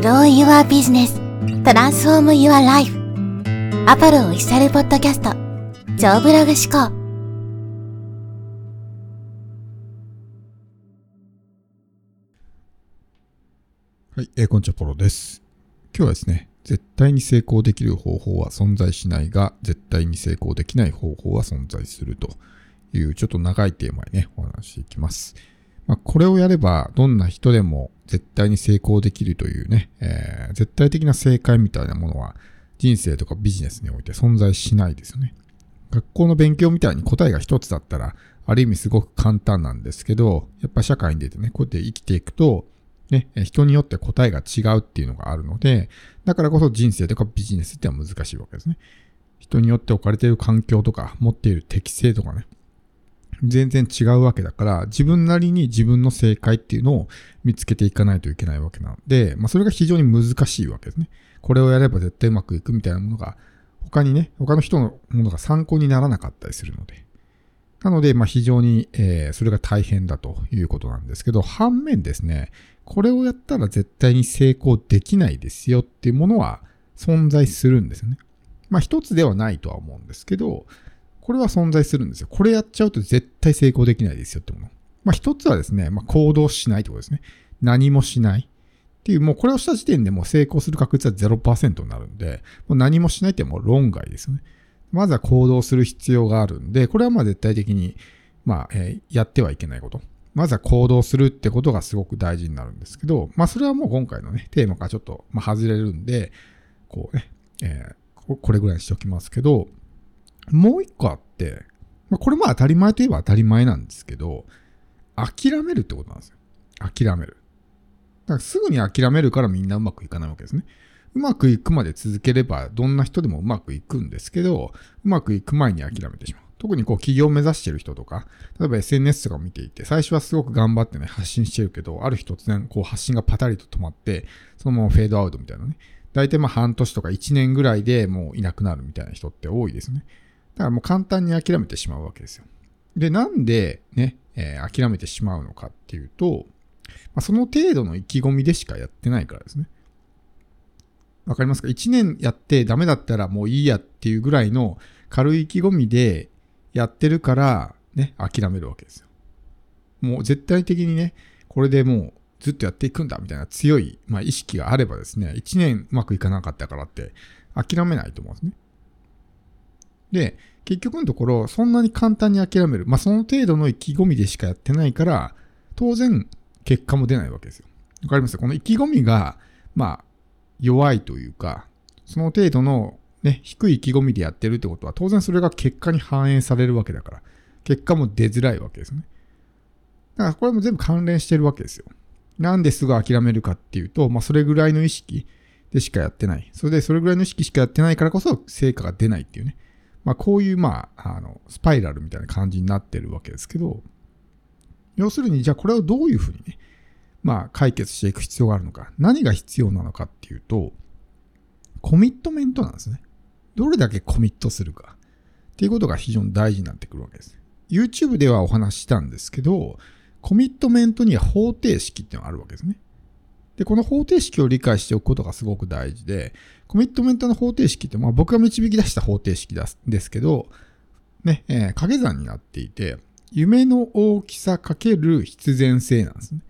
Grow Your Business Transform Your Life アポロオフィシャルポッドキャスト超ブログ思考はい、えー、こんにちは、ポロです。今日はですね、絶対に成功できる方法は存在しないが、絶対に成功できない方法は存在するというちょっと長いテーマにね、お話していきます。まあ、これをやれば、どんな人でも絶対に成功できるというね、えー、絶対的な正解みたいなものは、人生とかビジネスにおいて存在しないですよね。学校の勉強みたいに答えが一つだったら、ある意味すごく簡単なんですけど、やっぱ社会に出てね、こうやって生きていくと、ね、人によって答えが違うっていうのがあるので、だからこそ人生とかビジネスっては難しいわけですね。人によって置かれている環境とか、持っている適性とかね、全然違うわけだから、自分なりに自分の正解っていうのを見つけていかないといけないわけなので、まあそれが非常に難しいわけですね。これをやれば絶対うまくいくみたいなものが、他にね、他の人のものが参考にならなかったりするので。なので、まあ非常に、えー、それが大変だということなんですけど、反面ですね、これをやったら絶対に成功できないですよっていうものは存在するんですよね。まあ一つではないとは思うんですけど、これは存在するんですよ。これやっちゃうと絶対成功できないですよってもの。まあ一つはですね、まあ行動しないってことですね。何もしない。っていう、もうこれをした時点でもう成功する確率は0%になるんで、もう何もしないってもう論外ですよね。まずは行動する必要があるんで、これはまあ絶対的に、まあ、えー、やってはいけないこと。まずは行動するってことがすごく大事になるんですけど、まあそれはもう今回のね、テーマからちょっと、ま、外れるんで、こうね、えー、これぐらいにしておきますけど、もう一個あって、まあ、これも当たり前といえば当たり前なんですけど、諦めるってことなんですよ。諦める。だからすぐに諦めるからみんなうまくいかないわけですね。うまくいくまで続ければどんな人でもうまくいくんですけど、うまくいく前に諦めてしまう。特にこう企業を目指してる人とか、例えば SNS とかを見ていて、最初はすごく頑張ってね、発信してるけど、ある日突然こう発信がパタリと止まって、そのままフェードアウトみたいなね。大体まあ半年とか1年ぐらいでもういなくなるみたいな人って多いですね。だからもう簡単に諦めてしまうわけですよ。で、なんでね、えー、諦めてしまうのかっていうと、まあ、その程度の意気込みでしかやってないからですね。わかりますか ?1 年やってダメだったらもういいやっていうぐらいの軽い意気込みでやってるから、ね、諦めるわけですよ。もう絶対的にね、これでもうずっとやっていくんだみたいな強い、まあ、意識があればですね、1年うまくいかなかったからって諦めないと思うんですね。で、結局のところ、そんなに簡単に諦める。まあ、その程度の意気込みでしかやってないから、当然、結果も出ないわけですよ。わかります？この意気込みが、まあ、弱いというか、その程度のね、低い意気込みでやってるってことは、当然それが結果に反映されるわけだから、結果も出づらいわけですね。だからこれも全部関連してるわけですよ。なんですぐ諦めるかっていうと、まあそれぐらいの意識でしかやってない。それでそれぐらいの意識しかやってないからこそ成果が出ないっていうね。まあこういうまあ、あの、スパイラルみたいな感じになってるわけですけど、要するにじゃあこれをどういうふうにね、まあ解決していく必要があるのか。何が必要なのかっていうと、コミットメントなんですね。どれだけコミットするか。っていうことが非常に大事になってくるわけです。YouTube ではお話ししたんですけど、コミットメントには方程式っていうのがあるわけですね。で、この方程式を理解しておくことがすごく大事で、コミットメントの方程式って、まあ僕が導き出した方程式ですけど、ね、えー、掛け算になっていて、夢の大きさかける必然性なんですね。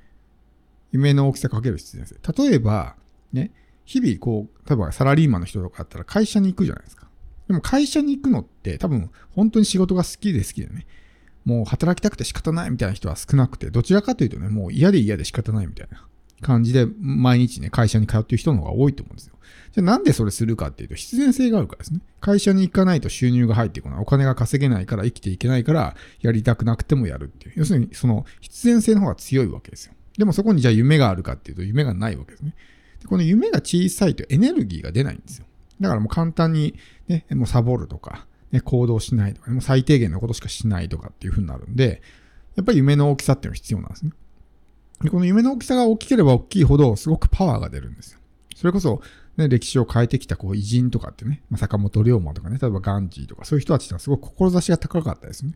夢の大きさかける必然性。例えば、ね、日々こう、例えばサラリーマンの人とかだったら会社に行くじゃないですか。でも会社に行くのって多分本当に仕事が好きで好きでね、もう働きたくて仕方ないみたいな人は少なくて、どちらかというとね、もう嫌で嫌で仕方ないみたいな感じで毎日ね、会社に通ってる人の方が多いと思うんですよ。じゃあなんでそれするかっていうと必然性があるからですね。会社に行かないと収入が入ってこない。お金が稼げないから生きていけないからやりたくなくてもやるっていう。要するにその必然性の方が強いわけですよ。でもそこにじゃあ夢があるかっていうと夢がないわけですね。でこの夢が小さいとエネルギーが出ないんですよ。だからもう簡単に、ね、もうサボるとか、ね、行動しないとか、ね、もう最低限のことしかしないとかっていう風になるんで、やっぱり夢の大きさっていうのが必要なんですね。でこの夢の大きさが大きければ大きいほど、すごくパワーが出るんですよ。それこそ、ね、歴史を変えてきたこう偉人とかってね、まあ、坂本龍馬とかね、例えばガンジーとか、そういう人たちはすごく志が高かったですね。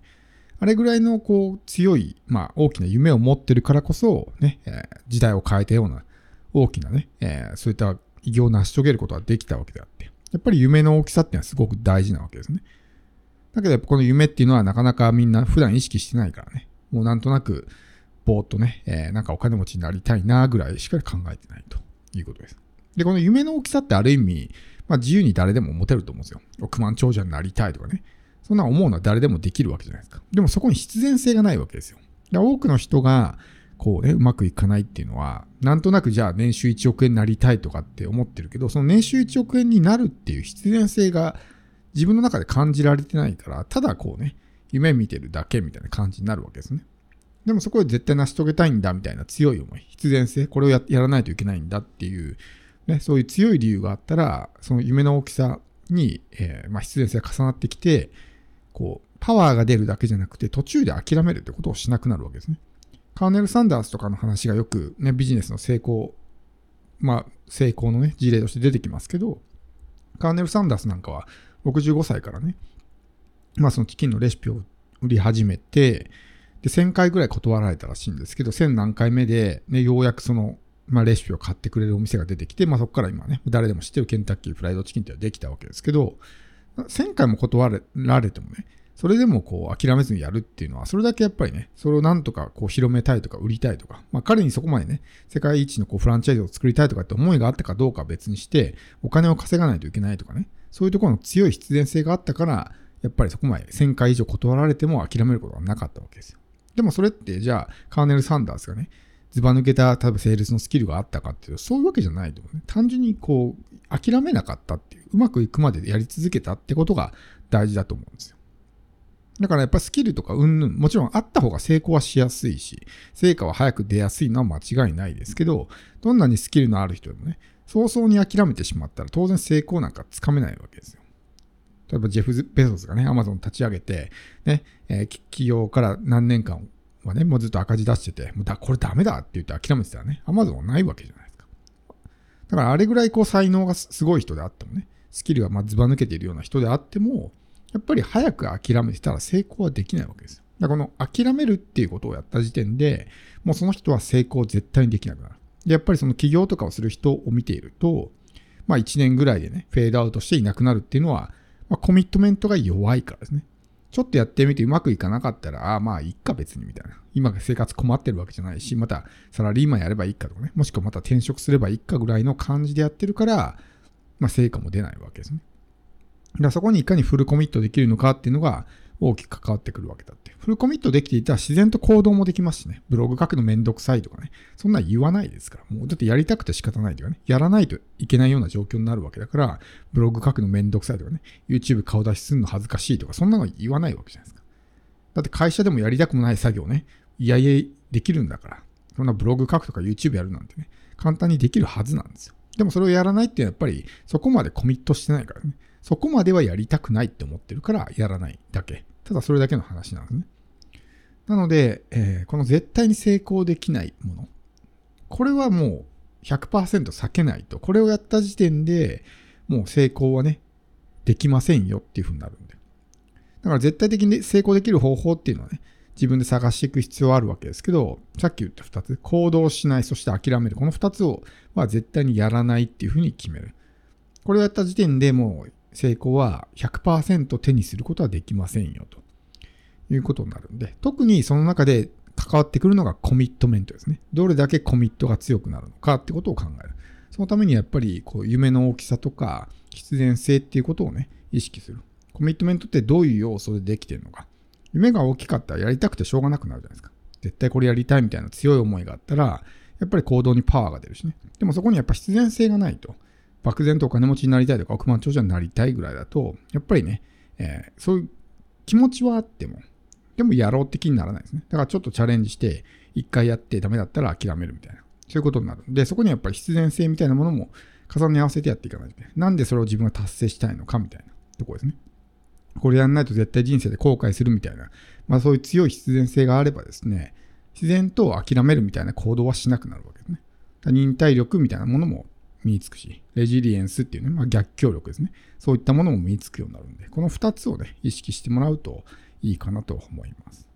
あれぐらいのこう強い、まあ大きな夢を持ってるからこそ、ね、えー、時代を変えたような大きなね、えー、そういった偉業を成し遂げることができたわけであって、やっぱり夢の大きさっていうのはすごく大事なわけですね。だけどやっぱこの夢っていうのはなかなかみんな普段意識してないからね。もうなんとなく、ぼーっとね、えー、なんかお金持ちになりたいなぐらいしか考えてないということです。で、この夢の大きさってある意味、まあ自由に誰でも持てると思うんですよ。億万長者になりたいとかね。そんな思うのは誰でもできるわけじゃないですか。でもそこに必然性がないわけですよ。で多くの人が、こうね、うまくいかないっていうのは、なんとなくじゃあ年収1億円になりたいとかって思ってるけど、その年収1億円になるっていう必然性が自分の中で感じられてないから、ただこうね、夢見てるだけみたいな感じになるわけですね。でもそこで絶対成し遂げたいんだみたいな強い思い、必然性、これをやらないといけないんだっていう、ね、そういう強い理由があったら、その夢の大きさに、えー、まあ、必然性が重なってきて、こう、パワーが出るだけじゃなくて途中で諦めるってことをしなくなるわけですね。カーネル・サンダースとかの話がよくね、ビジネスの成功、まあ、成功のね、事例として出てきますけど、カーネル・サンダースなんかは65歳からね、まあそのチキンのレシピを売り始めて、で、1000回ぐらい断られたらしいんですけど、1000何回目で、ね、ようやくその、まあレシピを買ってくれるお店が出てきて、まあそこから今ね、誰でも知ってるケンタッキーフライドチキンってできたわけですけど、1000回も断られてもね、それでもこう諦めずにやるっていうのは、それだけやっぱりね、それをなんとかこう広めたいとか売りたいとか、まあ彼にそこまでね、世界一のこうフランチャイズを作りたいとかって思いがあったかどうかは別にして、お金を稼がないといけないとかね、そういうところの強い必然性があったから、やっぱりそこまで1000回以上断られても諦めることはなかったわけですよ。でもそれってじゃあ、カーネル・サンダースがね、ずば抜けた、例えばセールスのスキルがあったかっていうと、そういうわけじゃないと思うね。単純にこう、諦めなかったっていう、うまくいくまでやり続けたってことが大事だと思うんですよ。だからやっぱスキルとかうんぬん、もちろんあった方が成功はしやすいし、成果は早く出やすいのは間違いないですけど、どんなにスキルのある人でもね、早々に諦めてしまったら当然成功なんかつかめないわけですよ。例えばジェフ・ベゾスがね、アマゾン立ち上げて、ね、えー、企業から何年間はね、もうずっと赤字出してて、もうだこれダメだって言って諦めてたらね、アマゾンはないわけじゃないですか。だからあれぐらいこう才能がすごい人であってもね、スキルがまずば抜けているような人であっても、やっぱり早く諦めてたら成功はできないわけですよ。だからこの諦めるっていうことをやった時点で、もうその人は成功絶対にできなくなる。で、やっぱりその起業とかをする人を見ていると、まあ1年ぐらいでね、フェードアウトしていなくなるっていうのは、まあコミットメントが弱いからですね。ちょっとやってみてうまくいかなかったら、ああまあいっか別にみたいな。今生活困ってるわけじゃないし、またサラリーマンやればいいかとかね。もしくはまた転職すればいいかぐらいの感じでやってるから、まあ成果も出ないわけですね。だからそこにいかにフルコミットできるのかっていうのが大きく関わってくるわけだって。フルコミットできていたら自然と行動もできますしね。ブログ書くのめんどくさいとかね。そんな言わないですから。もうだってやりたくて仕方ないとかね。やらないといけないような状況になるわけだから、ブログ書くのめんどくさいとかね。YouTube 顔出しするの恥ずかしいとか、そんなの言わないわけじゃないですか。だって会社でもやりたくもない作業ね。いやいやできるんだから。そんなブログ書くとか YouTube やるなんてね。簡単にできるはずなんですよ。でもそれをやらないってやっぱりそこまでコミットしてないからね。そこまではやりたくないって思ってるからやらないだけ。ただそれだけの話なんですね。なので、えー、この絶対に成功できないもの。これはもう100%避けないと。これをやった時点でもう成功はね、できませんよっていう風になるんで。だから絶対的に成功できる方法っていうのはね、自分で探していく必要はあるわけですけど、さっき言った2つ、行動しない、そして諦める。この2つを、まあ、絶対にやらないっていうふうに決める。これをやった時点でもう成功は100%手にすることはできませんよということになるんで、特にその中で関わってくるのがコミットメントですね。どれだけコミットが強くなるのかってことを考える。そのためにやっぱりこう夢の大きさとか必然性っていうことをね、意識する。コミットメントってどういう要素でできてるのか。夢が大きかったらやりたくてしょうがなくなるじゃないですか。絶対これやりたいみたいな強い思いがあったら、やっぱり行動にパワーが出るしね。でもそこにやっぱ必然性がないと。漠然とお金持ちになりたいとか億万長者になりたいぐらいだと、やっぱりね、えー、そういう気持ちはあっても、でもやろうって気にならないですね。だからちょっとチャレンジして、一回やってダメだったら諦めるみたいな。そういうことになる。で、そこにやっぱり必然性みたいなものも重ね合わせてやっていかないといけない。なんでそれを自分が達成したいのかみたいなとこですね。これやんないと絶対人生で後悔するみたいな、まあそういう強い必然性があればですね、自然と諦めるみたいな行動はしなくなるわけですね。忍耐力みたいなものも身につくし、レジリエンスっていうね、まあ、逆境力ですね。そういったものも身につくようになるんで、この2つをね、意識してもらうといいかなと思います。